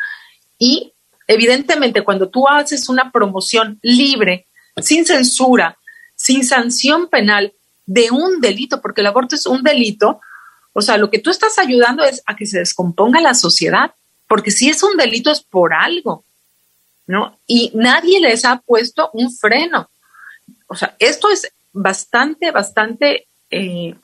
Y Evidentemente, cuando tú haces una promoción libre, sin censura, sin sanción penal de un delito, porque el aborto es un delito, o sea, lo que tú estás ayudando es a que se descomponga la sociedad, porque si es un delito es por algo, ¿no? Y nadie les ha puesto un freno. O sea, esto es bastante, bastante eh,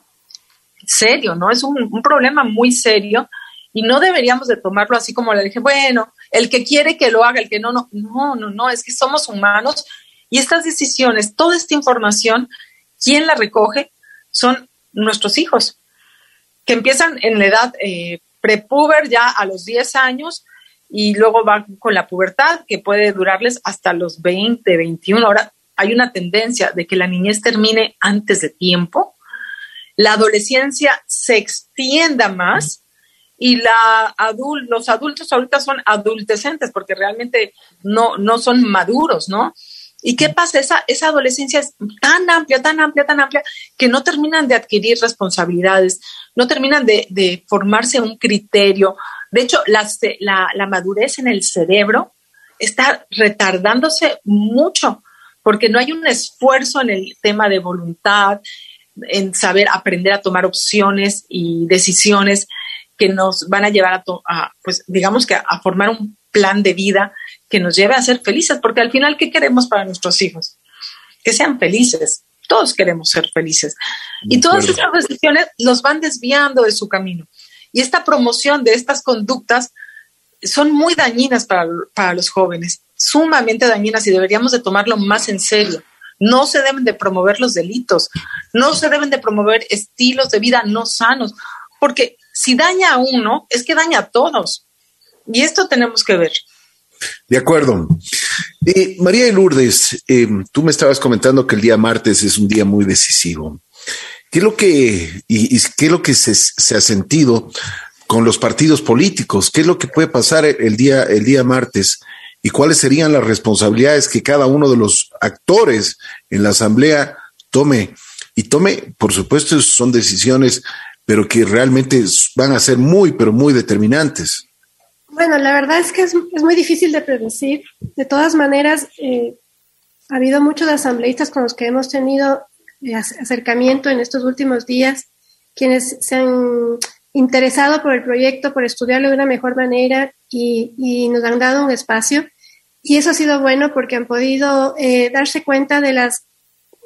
serio, ¿no? Es un, problema muy serio y no deberíamos de tomarlo así como le dije, bueno, el que quiere que lo haga, el que no, no, no, no, no, es que somos humanos y estas decisiones, toda esta información, ¿quién la recoge? Son nuestros hijos, que empiezan en la edad eh, prepuber ya a los 10 años y luego van con la pubertad que puede durarles hasta los 20, 21. Ahora hay una tendencia de que la niñez termine antes de tiempo, la adolescencia se extienda más y la adul los adultos ahorita son adultecentes porque realmente no, no son maduros, ¿no? ¿Y qué pasa? Esa, esa adolescencia es tan amplia, tan amplia, tan amplia, que no terminan de adquirir responsabilidades, no terminan de, formarse un criterio. De hecho, la, la madurez en el cerebro está retardándose mucho, porque no hay un esfuerzo en el tema de voluntad, en saber aprender a tomar opciones y decisiones que nos van a llevar a, pues digamos que a, formar un plan de vida que nos lleve a ser felices, porque al final, ¿qué queremos para nuestros hijos? Que sean felices. Todos queremos ser felices. Y todas estas decisiones los van desviando de su camino. Y esta promoción de estas conductas son muy dañinas para, para los jóvenes, sumamente dañinas y deberíamos de tomarlo más en serio. No se deben de promover los delitos, no se deben de promover estilos de vida no sanos, porque si daña a uno, es que daña a todos. Y esto tenemos que ver. De acuerdo. María de Lourdes, eh, tú me estabas comentando que el día martes es un día muy decisivo. ¿Qué es lo que, y, qué es lo que se, ha sentido con los partidos políticos? ¿Qué es lo que puede pasar el día, el día martes? ¿Y cuáles serían las responsabilidades que cada uno de los actores en la Asamblea tome? Y tome, por supuesto, son decisiones pero que realmente van a ser muy, pero muy determinantes. Bueno, la verdad es que es, muy difícil de predecir. De todas maneras, eh, ha habido muchos asambleístas con los que hemos tenido eh, acercamiento en estos últimos días, quienes se han interesado por el proyecto, por estudiarlo de una mejor manera y, nos han dado un espacio. Y eso ha sido bueno porque han podido eh, darse cuenta de las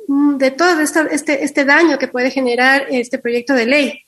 mm, de todo este, este daño que puede generar este proyecto de ley.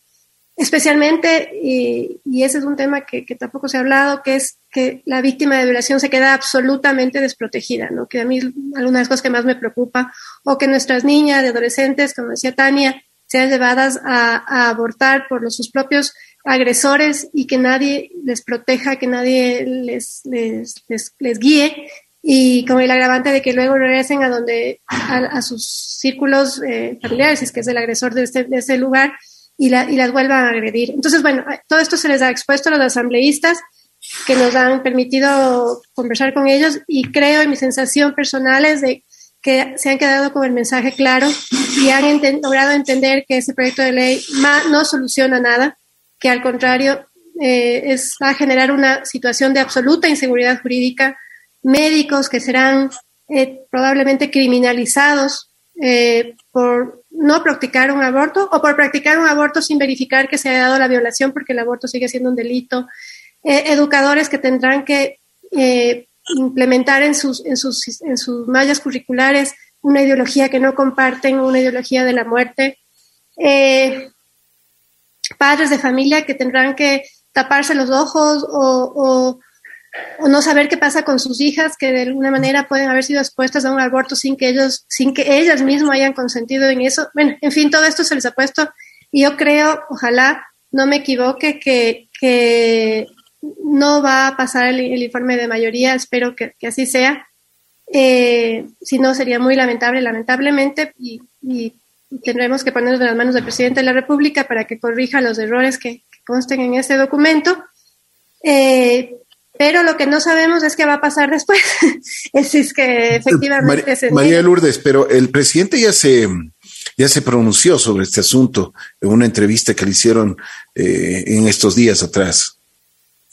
Especialmente, y, ese es un tema que, tampoco se ha hablado, que es que la víctima de violación se queda absolutamente desprotegida, ¿no? Que a mí algunas cosas que más me preocupa, o que nuestras niñas y adolescentes, como decía Tania, sean llevadas a, abortar por los, sus propios agresores y que nadie les proteja, que nadie les, les, les, guíe y con el agravante de que luego regresen a donde a, sus círculos eh, familiares, es que es el agresor de, este, de ese lugar, y, la, y las vuelvan a agredir. Entonces, bueno, todo esto se les ha expuesto a los asambleístas que nos han permitido conversar con ellos y creo, y mi sensación personal es de que se han quedado con el mensaje claro y han logrado entender que ese proyecto de ley no soluciona nada, que al contrario eh, es, va a generar una situación de absoluta inseguridad jurídica, médicos que serán eh, probablemente criminalizados eh, por no practicar un aborto o por practicar un aborto sin verificar que se haya dado la violación porque el aborto sigue siendo un delito. Educadores que tendrán que implementar en sus, en, sus, en sus mallas curriculares una ideología que no comparten, una ideología de la muerte. Eh, padres de familia que tendrán que taparse los ojos o, no saber qué pasa con sus hijas que de alguna manera pueden haber sido expuestas a un aborto sin que ellos, sin que ellas mismas hayan consentido en eso. Bueno, en fin, todo esto se les ha puesto y yo creo, ojalá no me equivoque, que, que no va a pasar el, informe de mayoría, espero que, así sea. Eh, si no, sería muy lamentable, lamentablemente, y, tendremos que ponernos en las manos del presidente de la República para que corrija los errores que, consten en ese documento. Eh, pero lo que no sabemos es qué va a pasar después. (laughs) es, que efectivamente... María Lourdes, pero el presidente ya se, ya se pronunció sobre este asunto en una entrevista que le hicieron eh, en estos días atrás.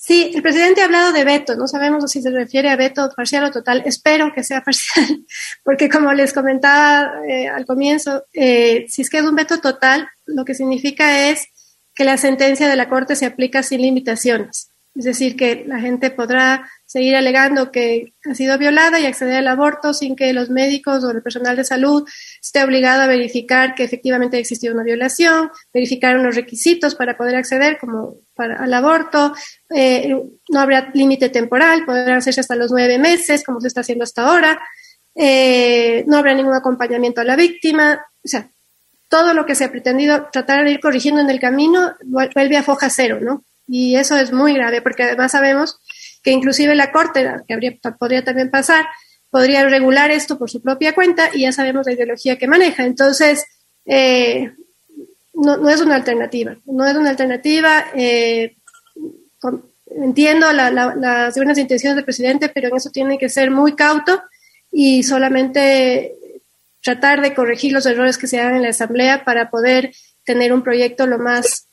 Sí, el presidente ha hablado de veto, no sabemos si se refiere a veto parcial o total, espero que sea (laughs) parcial, porque como les comentaba eh, al comienzo, eh, si es que es un veto total, lo que significa es que la sentencia de la Corte se aplica sin limitaciones. Es decir, que la gente podrá seguir alegando que ha sido violada y acceder al aborto sin que los médicos o el personal de salud esté obligado a verificar que efectivamente ha existido una violación, verificar unos requisitos para poder acceder como para, al aborto, eh, no habrá límite temporal, podrá hacerse hasta los nueve meses, como se está haciendo hasta ahora, eh, no habrá ningún acompañamiento a la víctima, o sea, todo lo que se ha pretendido tratar de ir corrigiendo en el camino vuelve a foja cero, ¿no? Y eso es muy grave porque además sabemos que inclusive la Corte, que habría, podría también pasar, podría regular esto por su propia cuenta y ya sabemos la ideología que maneja. Entonces, eh, no, es una alternativa, no es una alternativa. Eh, entiendo las buenas intenciones del presidente, pero en eso tiene que ser muy cauto y solamente tratar de corregir los errores que se hagan en la Asamblea para poder tener un proyecto lo más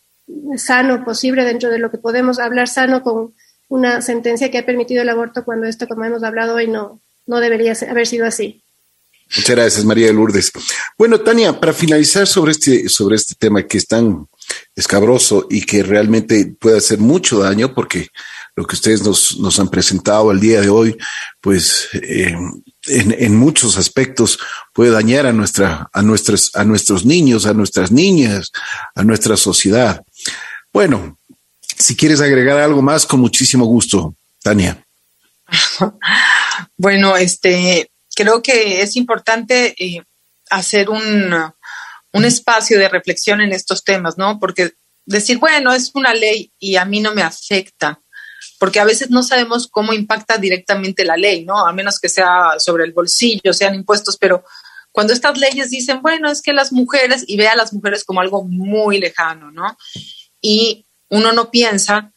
sano posible dentro de lo que podemos hablar sano con una sentencia que ha permitido el aborto cuando esto, como hemos hablado hoy, no, no debería haber sido así. Muchas gracias, María de Lourdes. Bueno, Tania, para finalizar sobre este, sobre este tema que es tan escabroso y que realmente puede hacer mucho daño, porque lo que ustedes nos, nos han presentado el día de hoy, pues eh, en, en, muchos aspectos puede dañar a nuestra, a nuestros, a nuestros niños, a nuestras niñas, a nuestra sociedad. Bueno, si quieres agregar algo más, con muchísimo gusto, Tania. (laughs) bueno, este, creo que es importante eh, hacer un, un espacio de reflexión en estos temas, ¿no? Porque decir, bueno, es una ley y a mí no me afecta, porque a veces no sabemos cómo impacta directamente la ley, ¿no? A menos que sea sobre el bolsillo, sean impuestos, pero cuando estas leyes dicen, bueno, es que las mujeres, y ve a las mujeres como algo muy lejano, ¿no? Y uno no piensa,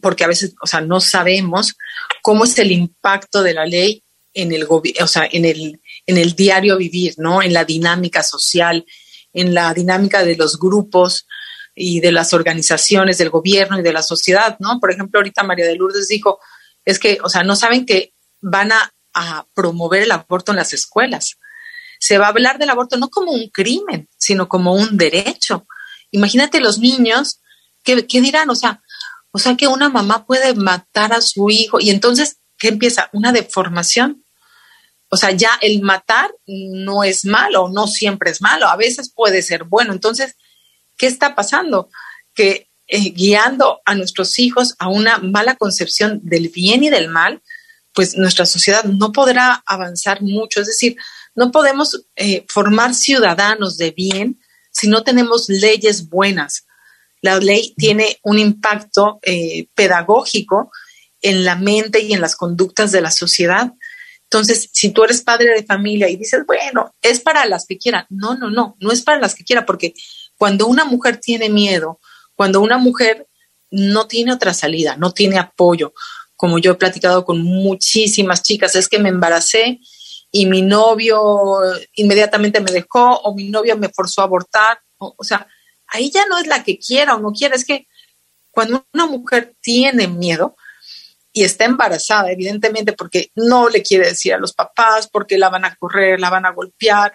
porque a veces, o sea, no sabemos cómo es el impacto de la ley en el, o sea, en el, en el diario vivir, ¿no? En la dinámica social, en la dinámica de los grupos y de las organizaciones del gobierno y de la sociedad, ¿no? Por ejemplo, ahorita María de Lourdes dijo, es que, o sea, no saben que van a, a promover el aborto en las escuelas. Se va a hablar del aborto no como un crimen, sino como un derecho. Imagínate los niños ¿Qué, dirán? O sea, o sea que una mamá puede matar a su hijo y entonces, ¿qué empieza? Una deformación O sea, ya el matar no es malo, no siempre es malo, a veces puede ser bueno. Entonces, ¿qué está pasando? Que eh, guiando a nuestros hijos a una mala concepción del bien y del mal, pues nuestra sociedad no podrá avanzar mucho. Es decir, no podemos eh, formar ciudadanos de bien si no tenemos leyes buenas. La ley tiene un impacto eh, pedagógico en la mente y en las conductas de la sociedad. Entonces, si tú eres padre de familia y dices, bueno, es para las que quieran, no, no, no, no es para las que quieran, porque cuando una mujer tiene miedo, cuando una mujer no tiene otra salida, no tiene apoyo, como yo he platicado con muchísimas chicas, es que me embaracé y mi novio inmediatamente me dejó o mi novio me forzó a abortar. O, sea, ahí ya no es la que quiera o no quiera, es que cuando una mujer tiene miedo y está embarazada, evidentemente porque no le quiere decir a los papás, porque la van a correr, la van a golpear,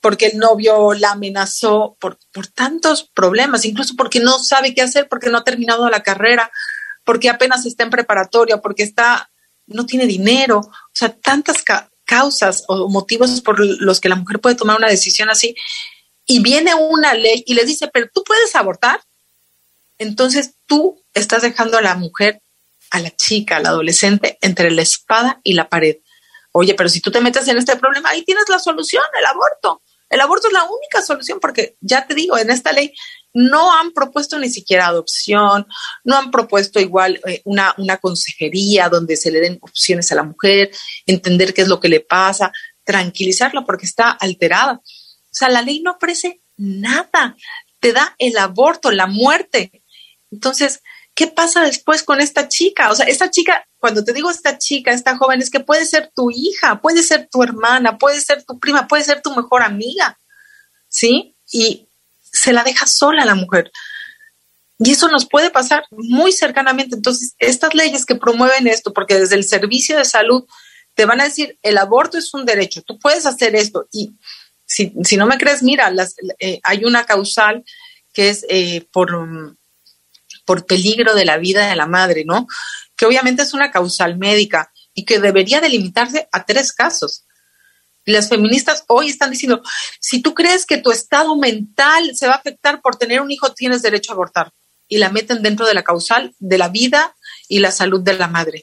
porque el novio la amenazó, por, por tantos problemas, incluso porque no sabe qué hacer, porque no ha terminado la carrera, porque apenas está en preparatoria, porque está, no tiene dinero, o sea, tantas causas o motivos por los que la mujer puede tomar una decisión así, y viene una ley y le dice, pero tú puedes abortar, entonces tú estás dejando a la mujer, a la chica, a la adolescente, entre la espada y la pared. Oye, pero si tú te metes en este problema, ahí tienes la solución, el aborto. El aborto es la única solución porque ya te digo, en esta ley no han propuesto ni siquiera adopción, no han propuesto igual eh, una, una consejería donde se le den opciones a la mujer, entender qué es lo que le pasa, tranquilizarla porque está alterada. O sea, la ley no ofrece nada, te da el aborto, la muerte. Entonces, ¿qué pasa después con esta chica? O sea, esta chica, cuando te digo esta chica, esta joven, es que puede ser tu hija, puede ser tu hermana, puede ser tu prima, puede ser tu mejor amiga, ¿sí? Y se la deja sola la mujer. Y eso nos puede pasar muy cercanamente. Entonces, estas leyes que promueven esto, porque desde el servicio de salud te van a decir, el aborto es un derecho, tú puedes hacer esto. Y si, no me crees, mira, eh, hay una causal que es eh, por, por peligro de la vida de la madre, ¿no? Que obviamente es una causal médica y que debería delimitarse a tres casos las feministas hoy están diciendo, si tú crees que tu estado mental se va a afectar por tener un hijo, tienes derecho a abortar. Y la meten dentro de la causal de la vida y la salud de la madre.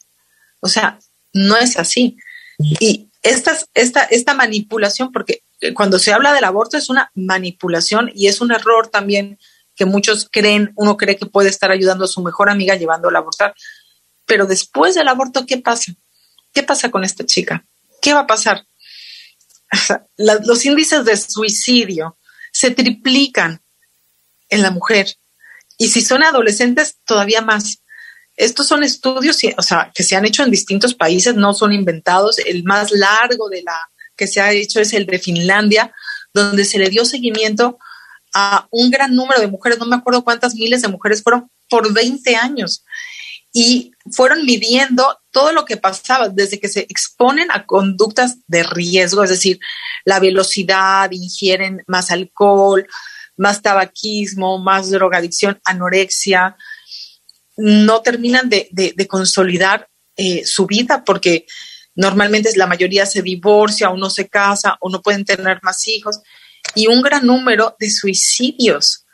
O sea, no es así. Y esta, esta, esta manipulación, porque cuando se habla del aborto es una manipulación y es un error también que muchos creen, uno cree que puede estar ayudando a su mejor amiga llevándola a abortar. Pero después del aborto, ¿qué pasa? ¿Qué pasa con esta chica? ¿Qué va a pasar? los índices de suicidio se triplican en la mujer y si son adolescentes todavía más. Estos son estudios, o sea, que se han hecho en distintos países, no son inventados. El más largo de la que se ha hecho es el de Finlandia, donde se le dio seguimiento a un gran número de mujeres, no me acuerdo cuántas miles de mujeres fueron por 20 años. Y fueron midiendo todo lo que pasaba desde que se exponen a conductas de riesgo, es decir, la velocidad, ingieren más alcohol, más tabaquismo, más drogadicción, anorexia, no terminan de, consolidar eh, su vida porque normalmente la mayoría se divorcia o no se casa o no pueden tener más hijos y un gran número de suicidios.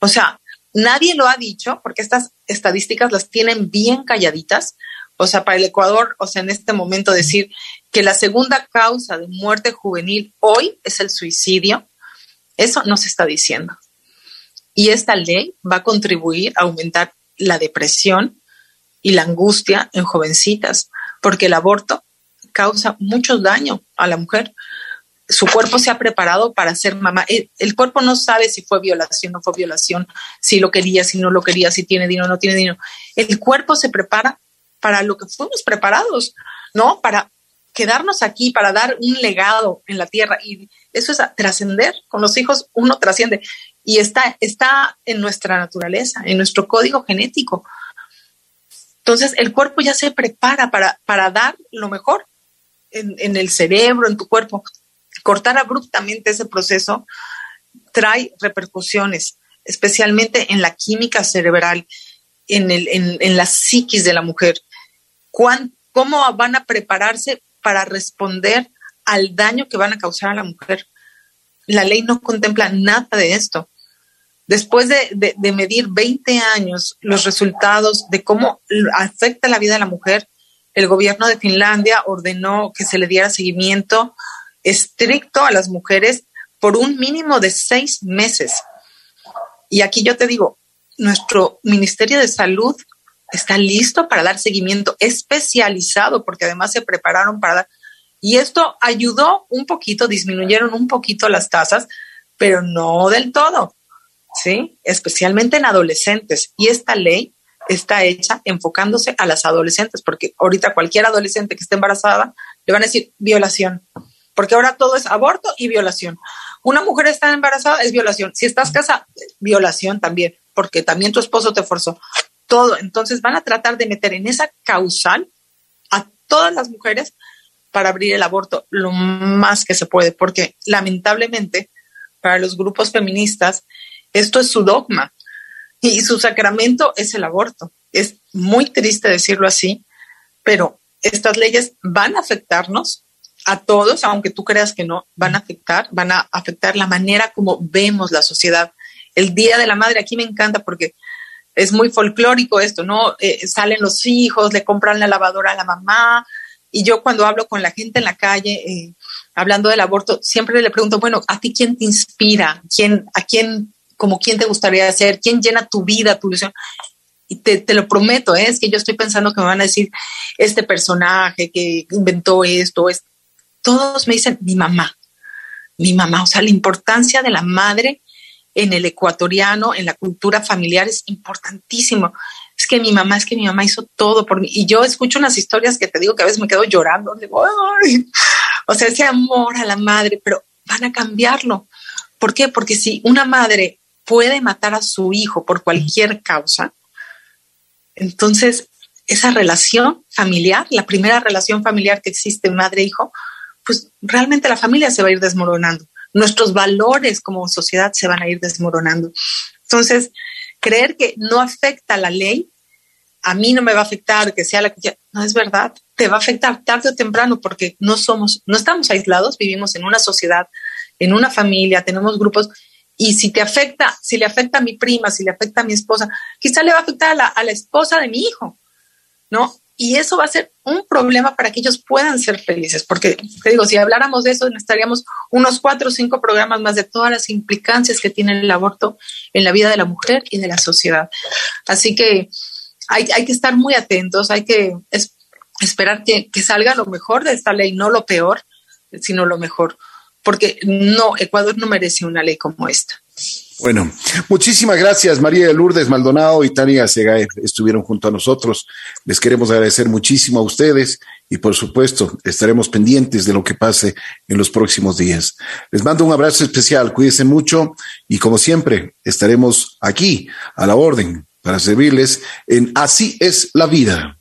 O sea, Nadie lo ha dicho porque estas estadísticas las tienen bien calladitas. O sea, para el Ecuador, o sea, en este momento decir que la segunda causa de muerte juvenil hoy es el suicidio, eso no se está diciendo. Y esta ley va a contribuir a aumentar la depresión y la angustia en jovencitas, porque el aborto causa mucho daño a la mujer su cuerpo se ha preparado para ser mamá. El, cuerpo no sabe si fue violación o no fue violación, si lo quería, si no lo quería, si tiene dinero o no tiene dinero. El cuerpo se prepara para lo que fuimos preparados, ¿no? Para quedarnos aquí, para dar un legado en la tierra. Y eso es trascender. Con los hijos uno trasciende. Y está, está en nuestra naturaleza, en nuestro código genético. Entonces el cuerpo ya se prepara para, para dar lo mejor en el cerebro, en tu cuerpo cortar abruptamente ese proceso trae repercusiones, especialmente en la química cerebral, en, el, en, la psiquis de la mujer. ¿Cómo van a prepararse para responder al daño que van a causar a la mujer. La ley no contempla nada de esto. Después de, de medir 20 años los resultados de cómo afecta la vida de la mujer, el gobierno de Finlandia ordenó que se le diera seguimiento estricto a las mujeres por un mínimo de seis meses. Y aquí yo te digo, nuestro Ministerio de Salud está listo para dar seguimiento especializado, porque además se prepararon para dar. Y esto ayudó un poquito, disminuyeron un poquito las tasas, pero no del todo, ¿sí? Especialmente en adolescentes. Y esta ley está hecha enfocándose a las adolescentes, porque ahorita cualquier adolescente que esté embarazada le van a decir violación, porque ahora todo es aborto y violación. Una mujer está embarazada es violación. Si estás casada, violación también, porque también tu esposo te forzó. Todo. Entonces van a tratar de meter en esa causal a todas las mujeres para abrir el aborto lo más que se puede, porque lamentablemente para los grupos feministas esto es su dogma y su sacramento es el aborto. Es muy triste decirlo así, pero estas leyes van a afectarnos a todos, aunque tú creas que no, van a afectar, van a afectar la manera como vemos la sociedad. El Día de la Madre aquí me encanta porque es muy folclórico esto, ¿no? Eh, salen los hijos, le compran la lavadora a la mamá. Y yo cuando hablo con la gente en la calle, eh, hablando del aborto, siempre le pregunto, bueno, ¿a ti quién te inspira? ¿Quién, ¿A quién como quién te gustaría ser, quién llena tu vida, tu ilusión. Y te, te, lo prometo, ¿eh? es que yo estoy pensando que me van a decir este personaje que inventó esto, es, todos me dicen mi mamá, mi mamá, o sea, la importancia de la madre en el ecuatoriano, en la cultura familiar es importantísimo. Es que mi mamá, es que mi mamá hizo todo por mí. Y yo escucho unas historias que te digo que a veces me quedo llorando. Digo, o sea, ese amor a la madre, pero van a cambiarlo. ¿Por qué? Porque si una madre puede matar a su hijo por cualquier causa, entonces esa relación familiar, la primera relación familiar que existe madre-hijo, pues realmente la familia se va a ir desmoronando. Nuestros valores como sociedad se van a ir desmoronando. Entonces, creer que no afecta la ley, a mí no me va a afectar, que sea la que no es verdad, te va a afectar tarde o temprano porque no somos, no estamos aislados, vivimos en una sociedad, en una familia, tenemos grupos y si te afecta, si le afecta a mi prima, si le afecta a mi esposa, quizá le va a afectar a la esposa de mi hijo, ¿no? Y eso va a ser un problema para que ellos puedan ser felices, porque te digo, si habláramos de eso, necesitaríamos unos cuatro o cinco programas más de todas las implicancias que tiene el aborto en la vida de la mujer y de la sociedad. Así que hay, hay que estar muy atentos, hay que esperar que, que salga lo mejor de esta ley, no lo peor, sino lo mejor porque no, Ecuador no merece una ley como esta. Bueno, muchísimas gracias María de Lourdes Maldonado y Tania Segae estuvieron junto a nosotros. Les queremos agradecer muchísimo a ustedes y por supuesto estaremos pendientes de lo que pase en los próximos días. Les mando un abrazo especial, cuídense mucho y como siempre estaremos aquí a la orden para servirles en Así es la vida.